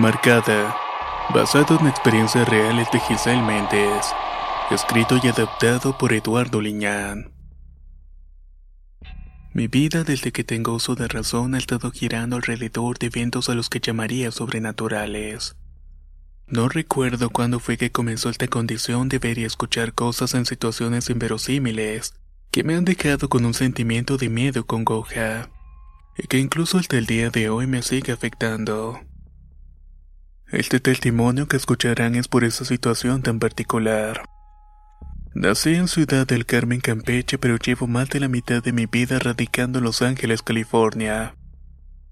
Marcada, basado en experiencias reales de Giselle Méndez, escrito y adaptado por Eduardo Liñán. Mi vida desde que tengo uso de razón ha estado girando alrededor de eventos a los que llamaría sobrenaturales. No recuerdo cuándo fue que comenzó esta condición de ver y escuchar cosas en situaciones inverosímiles que me han dejado con un sentimiento de miedo con congoja, y que incluso hasta el día de hoy me sigue afectando. Este testimonio que escucharán es por esa situación tan particular. Nací en Ciudad del Carmen, Campeche, pero llevo más de la mitad de mi vida radicando en Los Ángeles, California.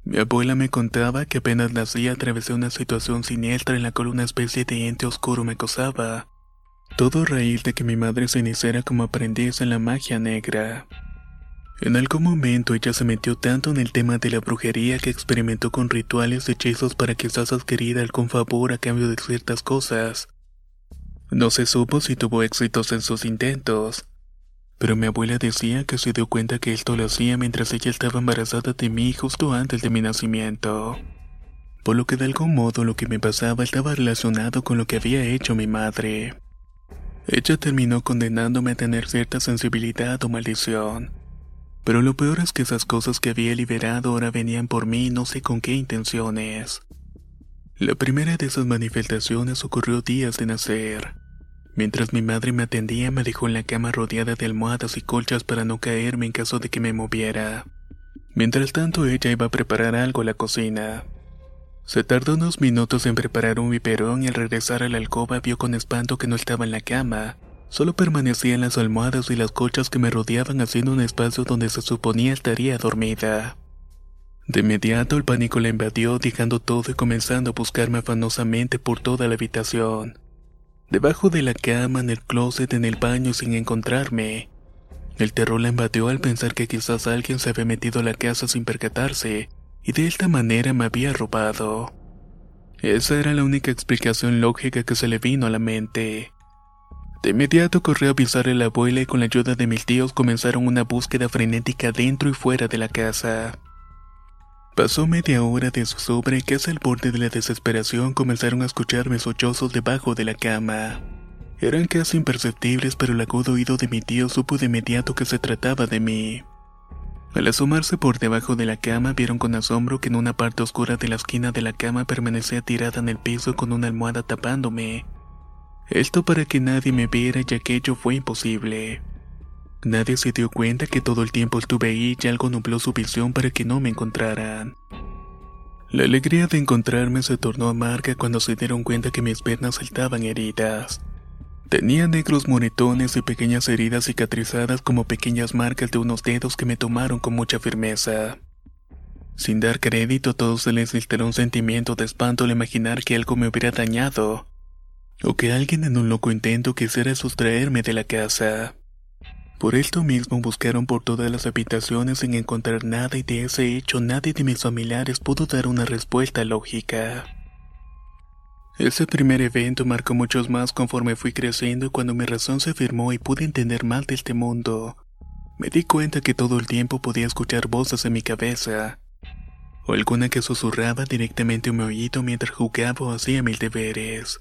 Mi abuela me contaba que apenas nací atravesé una situación siniestra en la cual una especie de ente oscuro me acosaba. Todo a raíz de que mi madre se iniciara como aprendiz en la magia negra. En algún momento ella se metió tanto en el tema de la brujería que experimentó con rituales y hechizos para quizás adquirir algún favor a cambio de ciertas cosas. No se supo si tuvo éxitos en sus intentos, pero mi abuela decía que se dio cuenta que esto lo hacía mientras ella estaba embarazada de mí justo antes de mi nacimiento. Por lo que de algún modo lo que me pasaba estaba relacionado con lo que había hecho mi madre. Ella terminó condenándome a tener cierta sensibilidad o maldición pero lo peor es que esas cosas que había liberado ahora venían por mí no sé con qué intenciones. La primera de esas manifestaciones ocurrió días de nacer. Mientras mi madre me atendía me dejó en la cama rodeada de almohadas y colchas para no caerme en caso de que me moviera. Mientras tanto ella iba a preparar algo a la cocina. Se tardó unos minutos en preparar un biberón y al regresar a la alcoba vio con espanto que no estaba en la cama, Solo permanecía en las almohadas y las colchas que me rodeaban haciendo un espacio donde se suponía estaría dormida. De inmediato el pánico la invadió, dejando todo y comenzando a buscarme afanosamente por toda la habitación. Debajo de la cama, en el closet, en el baño, sin encontrarme. El terror la invadió al pensar que quizás alguien se había metido a la casa sin percatarse, y de esta manera me había robado. Esa era la única explicación lógica que se le vino a la mente. De inmediato corrió a avisarle a la abuela y con la ayuda de mis tíos comenzaron una búsqueda frenética dentro y fuera de la casa. Pasó media hora de zozobra y casi al borde de la desesperación comenzaron a escucharme sollozos debajo de la cama. Eran casi imperceptibles, pero el agudo oído de mi tío supo de inmediato que se trataba de mí. Al asomarse por debajo de la cama, vieron con asombro que en una parte oscura de la esquina de la cama permanecía tirada en el piso con una almohada tapándome, esto para que nadie me viera ya que ello fue imposible. Nadie se dio cuenta que todo el tiempo estuve ahí y algo nubló su visión para que no me encontraran. La alegría de encontrarme se tornó amarga cuando se dieron cuenta que mis piernas estaban heridas. Tenía negros moretones y pequeñas heridas cicatrizadas como pequeñas marcas de unos dedos que me tomaron con mucha firmeza. Sin dar crédito, a todos se les instaló un sentimiento de espanto al imaginar que algo me hubiera dañado, o que alguien en un loco intento quisiera sustraerme de la casa. Por esto mismo buscaron por todas las habitaciones sin encontrar nada y de ese hecho nadie de mis familiares pudo dar una respuesta lógica. Ese primer evento marcó muchos más conforme fui creciendo y cuando mi razón se firmó y pude entender más de este mundo, me di cuenta que todo el tiempo podía escuchar voces en mi cabeza, o alguna que susurraba directamente en mi oído mientras jugaba o hacía mis deberes.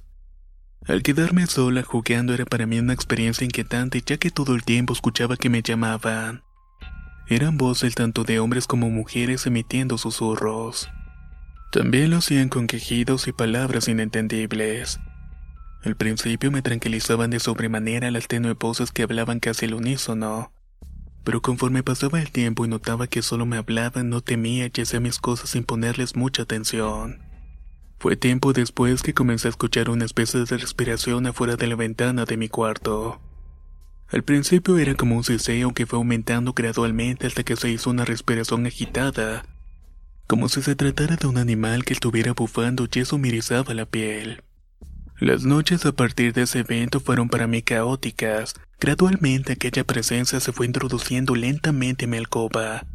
Al quedarme sola jugando era para mí una experiencia inquietante ya que todo el tiempo escuchaba que me llamaban. Eran voces tanto de hombres como mujeres emitiendo susurros. También lo hacían con quejidos y palabras inentendibles. Al principio me tranquilizaban de sobremanera las tenue voces que hablaban casi al unísono, pero conforme pasaba el tiempo y notaba que solo me hablaban, no temía y hacía mis cosas sin ponerles mucha atención. Fue tiempo después que comencé a escuchar una especie de respiración afuera de la ventana de mi cuarto. Al principio era como un ceseo que fue aumentando gradualmente hasta que se hizo una respiración agitada, como si se tratara de un animal que estuviera bufando y eso me erizaba la piel. Las noches a partir de ese evento fueron para mí caóticas. Gradualmente aquella presencia se fue introduciendo lentamente en mi alcoba,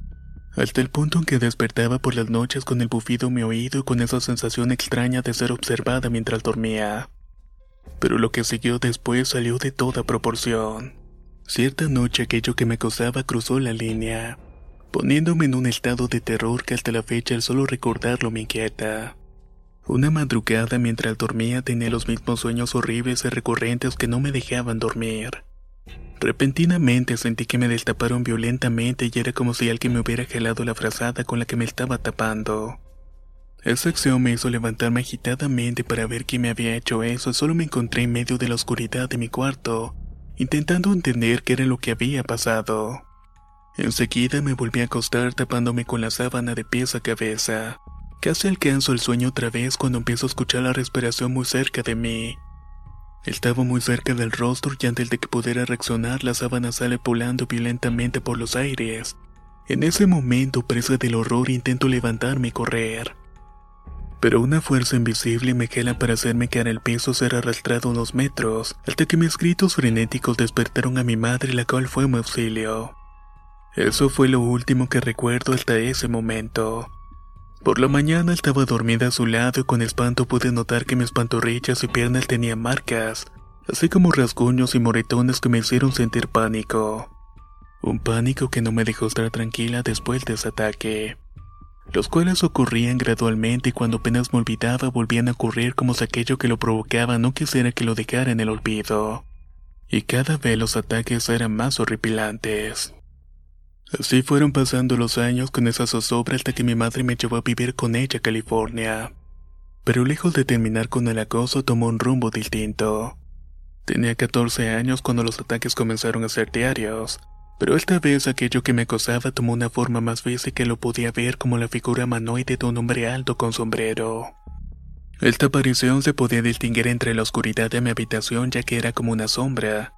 hasta el punto en que despertaba por las noches con el bufido mi oído y con esa sensación extraña de ser observada mientras dormía. Pero lo que siguió después salió de toda proporción. Cierta noche aquello que me acosaba cruzó la línea, poniéndome en un estado de terror que hasta la fecha el solo recordarlo me inquieta. Una madrugada mientras dormía tenía los mismos sueños horribles y recurrentes que no me dejaban dormir. Repentinamente sentí que me destaparon violentamente y era como si alguien me hubiera gelado la frazada con la que me estaba tapando. Esa acción me hizo levantarme agitadamente para ver quién me había hecho eso y solo me encontré en medio de la oscuridad de mi cuarto, intentando entender qué era lo que había pasado. Enseguida me volví a acostar tapándome con la sábana de pies a cabeza. Casi alcanzo el sueño otra vez cuando empiezo a escuchar la respiración muy cerca de mí. Estaba muy cerca del rostro y antes de que pudiera reaccionar la sábana sale volando violentamente por los aires. En ese momento, presa del horror, intento levantarme y correr. Pero una fuerza invisible me jala para hacerme caer al piso ser arrastrado unos metros, hasta que mis gritos frenéticos despertaron a mi madre, la cual fue mi auxilio. Eso fue lo último que recuerdo hasta ese momento. Por la mañana estaba dormida a su lado y con espanto pude notar que mis pantorrillas y piernas tenían marcas, así como rasguños y moretones que me hicieron sentir pánico. Un pánico que no me dejó estar tranquila después de ese ataque. Los cuales ocurrían gradualmente y cuando apenas me olvidaba volvían a ocurrir como si aquello que lo provocaba no quisiera que lo dejara en el olvido. Y cada vez los ataques eran más horripilantes. Así fueron pasando los años con esa zozobra hasta que mi madre me llevó a vivir con ella a California. Pero lejos de terminar con el acoso tomó un rumbo distinto. Tenía 14 años cuando los ataques comenzaron a ser diarios, pero esta vez aquello que me acosaba tomó una forma más física y lo podía ver como la figura humanoide de un hombre alto con sombrero. Esta aparición se podía distinguir entre la oscuridad de mi habitación ya que era como una sombra,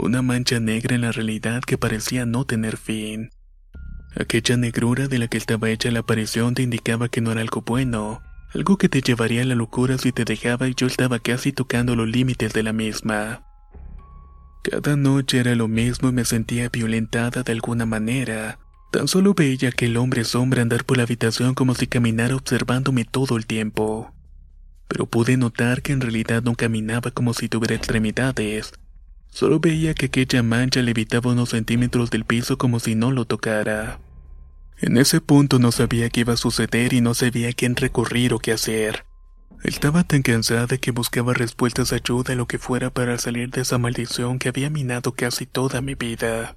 una mancha negra en la realidad que parecía no tener fin. Aquella negrura de la que estaba hecha la aparición te indicaba que no era algo bueno, algo que te llevaría a la locura si te dejaba y yo estaba casi tocando los límites de la misma. Cada noche era lo mismo y me sentía violentada de alguna manera. Tan solo veía que el hombre sombra andar por la habitación como si caminara observándome todo el tiempo. Pero pude notar que en realidad no caminaba como si tuviera extremidades, Solo veía que aquella mancha levitaba unos centímetros del piso como si no lo tocara. En ese punto no sabía qué iba a suceder y no sabía a quién recurrir o qué hacer. Estaba tan cansada que buscaba respuestas, ayuda, lo que fuera para salir de esa maldición que había minado casi toda mi vida.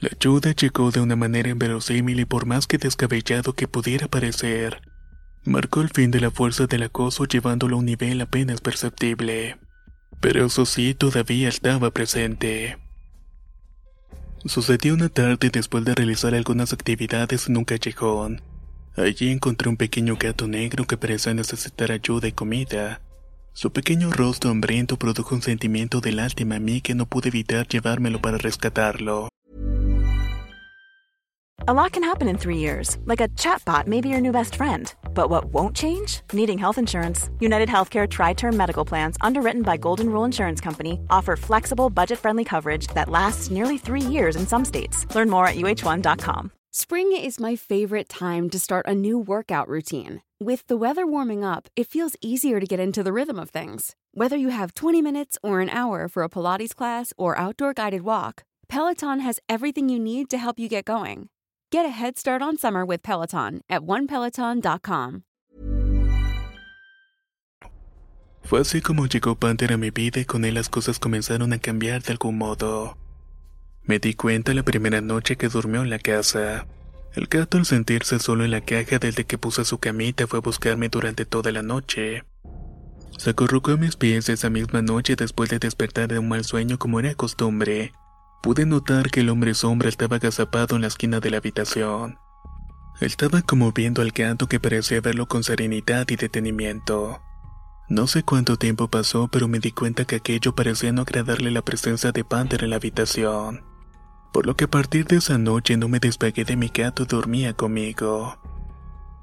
La ayuda llegó de una manera inverosímil y por más que descabellado que pudiera parecer, marcó el fin de la fuerza del acoso llevándolo a un nivel apenas perceptible pero eso sí todavía estaba presente. Sucedió una tarde después de realizar algunas actividades en un callejón. Allí encontré un pequeño gato negro que parecía necesitar ayuda y comida. Su pequeño rostro hambriento produjo un sentimiento de lástima a mí que no pude evitar llevármelo para rescatarlo. A lot can happen in three years, like a chatbot may be your new best friend. But what won't change? Needing health insurance. United Healthcare Tri Term Medical Plans, underwritten by Golden Rule Insurance Company, offer flexible, budget friendly coverage that lasts nearly three years in some states. Learn more at uh1.com. Spring is my favorite time to start a new workout routine. With the weather warming up, it feels easier to get into the rhythm of things. Whether you have 20 minutes or an hour for a Pilates class or outdoor guided walk, Peloton has everything you need to help you get going. Get a head start on summer with Peloton at onepeloton.com. Fue así como llegó Panther a mi vida y con él las cosas comenzaron a cambiar de algún modo. Me di cuenta la primera noche que durmió en la casa. El gato al sentirse solo en la caja desde que puse su camita fue a buscarme durante toda la noche. Se acurrucó a mis pies esa misma noche después de despertar de un mal sueño como era costumbre. Pude notar que el hombre sombra estaba agazapado en la esquina de la habitación. Estaba como viendo al gato que parecía verlo con serenidad y detenimiento. No sé cuánto tiempo pasó, pero me di cuenta que aquello parecía no agradarle la presencia de Panther en la habitación. Por lo que a partir de esa noche no me despegué de mi gato y dormía conmigo.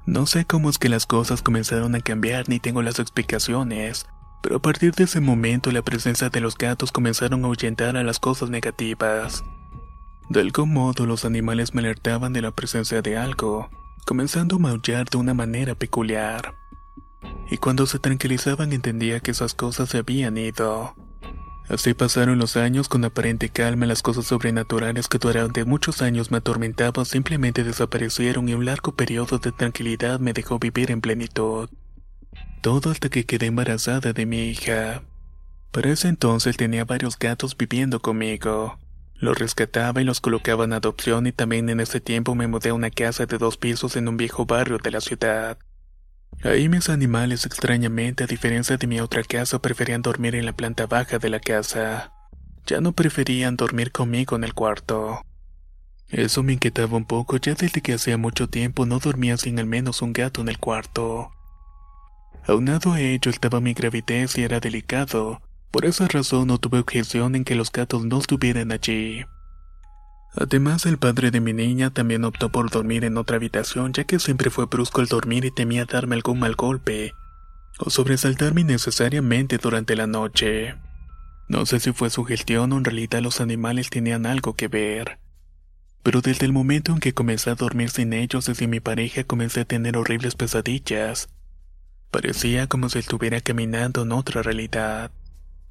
No sé cómo es que las cosas comenzaron a cambiar ni tengo las explicaciones, pero a partir de ese momento la presencia de los gatos comenzaron a ahuyentar a las cosas negativas. De algún modo los animales me alertaban de la presencia de algo, comenzando a maullar de una manera peculiar. Y cuando se tranquilizaban entendía que esas cosas se habían ido. Así pasaron los años con aparente calma las cosas sobrenaturales que durante muchos años me atormentaban simplemente desaparecieron y un largo periodo de tranquilidad me dejó vivir en plenitud. Todo hasta que quedé embarazada de mi hija. Para ese entonces tenía varios gatos viviendo conmigo. Los rescataba y los colocaba en adopción y también en ese tiempo me mudé a una casa de dos pisos en un viejo barrio de la ciudad. Ahí mis animales extrañamente, a diferencia de mi otra casa, preferían dormir en la planta baja de la casa. Ya no preferían dormir conmigo en el cuarto. Eso me inquietaba un poco ya desde que hacía mucho tiempo no dormía sin al menos un gato en el cuarto. Aunado a ello estaba mi gravidez y era delicado, por esa razón no tuve objeción en que los gatos no estuvieran allí. Además, el padre de mi niña también optó por dormir en otra habitación ya que siempre fue brusco al dormir y temía darme algún mal golpe o sobresaltarme innecesariamente durante la noche. No sé si fue su gestión o en realidad los animales tenían algo que ver. Pero desde el momento en que comencé a dormir sin ellos y sin mi pareja comencé a tener horribles pesadillas. Parecía como si estuviera caminando en otra realidad.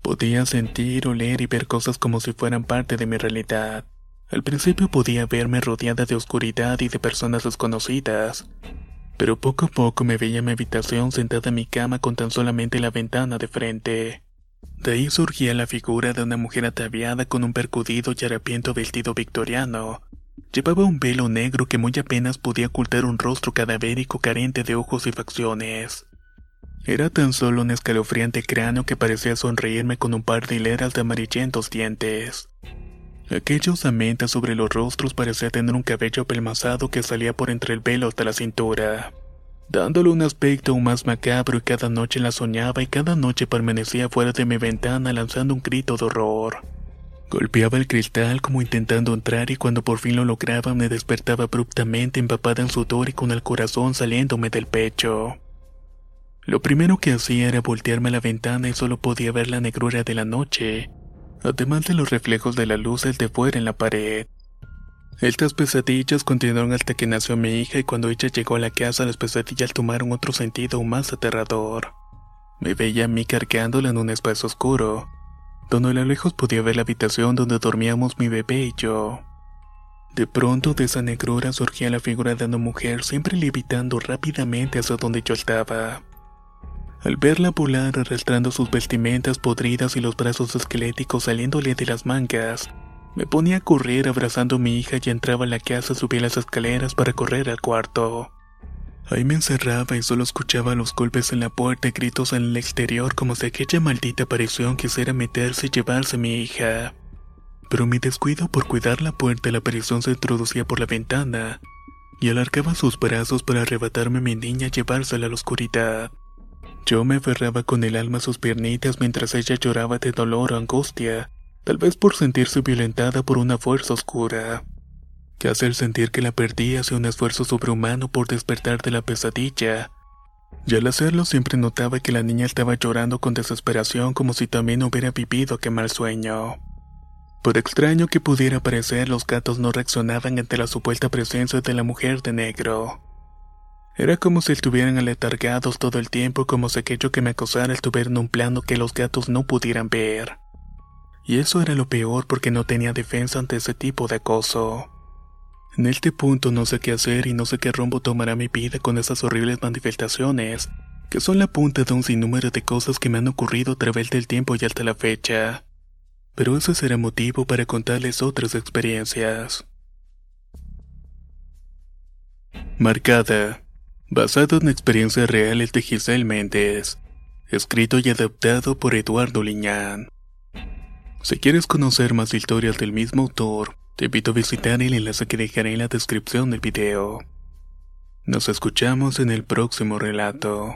Podía sentir, oler y ver cosas como si fueran parte de mi realidad. Al principio podía verme rodeada de oscuridad y de personas desconocidas, pero poco a poco me veía en mi habitación sentada en mi cama con tan solamente la ventana de frente. De ahí surgía la figura de una mujer ataviada con un percudido y harapiento vestido victoriano. Llevaba un velo negro que muy apenas podía ocultar un rostro cadavérico carente de ojos y facciones. Era tan solo un escalofriante cráneo que parecía sonreírme con un par de hileras de amarillentos dientes. Aquellos amentas sobre los rostros parecía tener un cabello apelmazado que salía por entre el velo hasta la cintura, dándole un aspecto aún más macabro y cada noche la soñaba y cada noche permanecía fuera de mi ventana lanzando un grito de horror. Golpeaba el cristal como intentando entrar y cuando por fin lo lograba me despertaba abruptamente empapada en sudor y con el corazón saliéndome del pecho. Lo primero que hacía era voltearme a la ventana y solo podía ver la negrura de la noche, además de los reflejos de la luz de fuera en la pared. Estas pesadillas continuaron hasta que nació mi hija y cuando ella llegó a la casa las pesadillas tomaron otro sentido más aterrador. Me veía a mí cargándola en un espacio oscuro, donde a lo lejos podía ver la habitación donde dormíamos mi bebé y yo. De pronto de esa negrura surgía la figura de una mujer siempre levitando rápidamente hacia donde yo estaba. Al verla volar arrastrando sus vestimentas podridas y los brazos esqueléticos saliéndole de las mangas, me ponía a correr abrazando a mi hija y entraba a la casa, subía las escaleras para correr al cuarto. Ahí me encerraba y solo escuchaba los golpes en la puerta y gritos en el exterior como si aquella maldita aparición quisiera meterse y llevarse a mi hija. Pero mi descuido por cuidar la puerta, la aparición se introducía por la ventana y alargaba sus brazos para arrebatarme a mi niña y llevársela a la oscuridad. Yo me aferraba con el alma a sus piernitas mientras ella lloraba de dolor o angustia, tal vez por sentirse violentada por una fuerza oscura, hace el sentir que la perdía hace un esfuerzo sobrehumano por despertar de la pesadilla. Y al hacerlo siempre notaba que la niña estaba llorando con desesperación como si también hubiera vivido aquel mal sueño. Por extraño que pudiera parecer, los gatos no reaccionaban ante la supuesta presencia de la mujer de negro. Era como si estuvieran aletargados todo el tiempo, como si aquello que me acosara estuviera en un plano que los gatos no pudieran ver. Y eso era lo peor porque no tenía defensa ante ese tipo de acoso. En este punto no sé qué hacer y no sé qué rumbo tomará mi vida con esas horribles manifestaciones, que son la punta de un sinnúmero de cosas que me han ocurrido a través del tiempo y hasta la fecha. pero ese será motivo para contarles otras experiencias. Marcada, basado en experiencias reales de Giselle Méndez, escrito y adaptado por Eduardo Liñán. Si quieres conocer más historias del mismo autor, te invito a visitar el enlace que dejaré en la descripción del video. Nos escuchamos en el próximo relato.